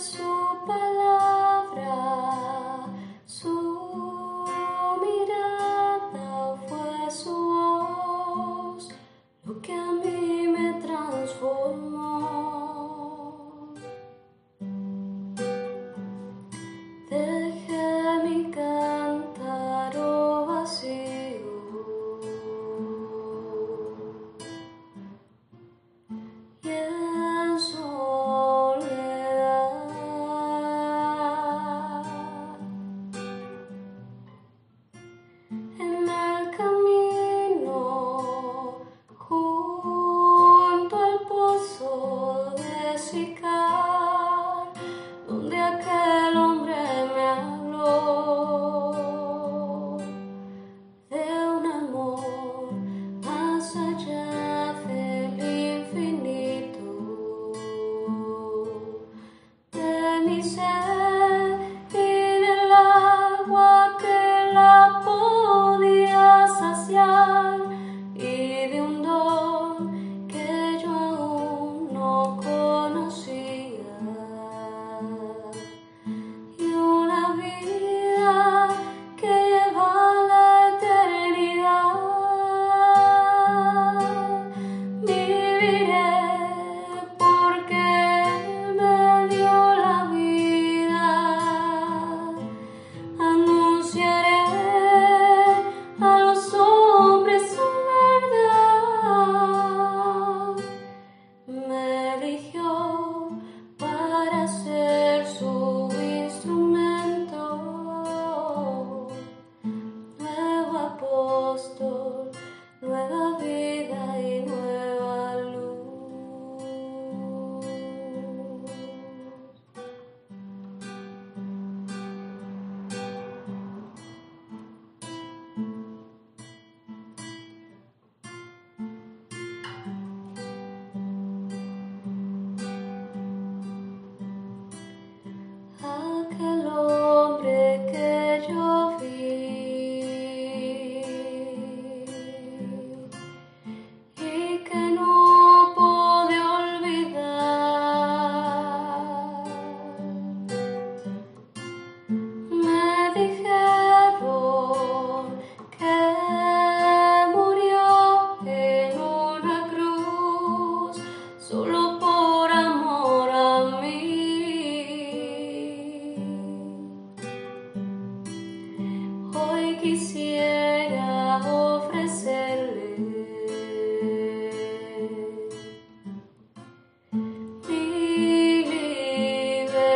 su palabra,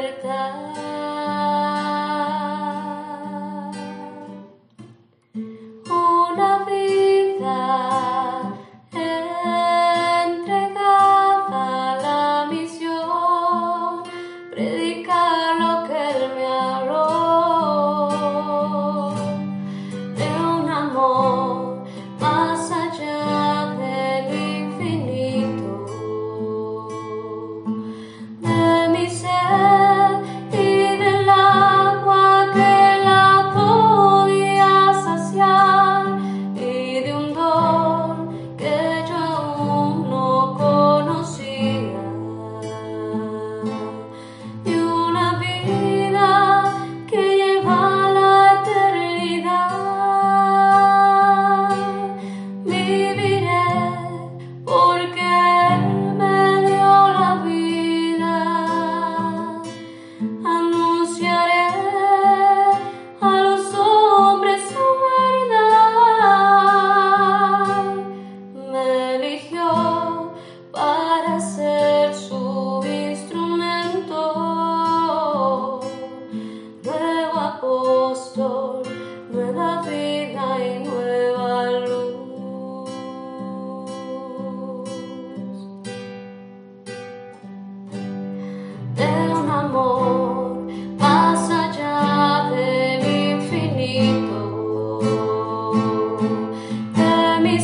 mi libertad. para ser su instrumento. Nuevo apóstol, nueva vida y nueva luz. De un amor más allá del infinito. De mi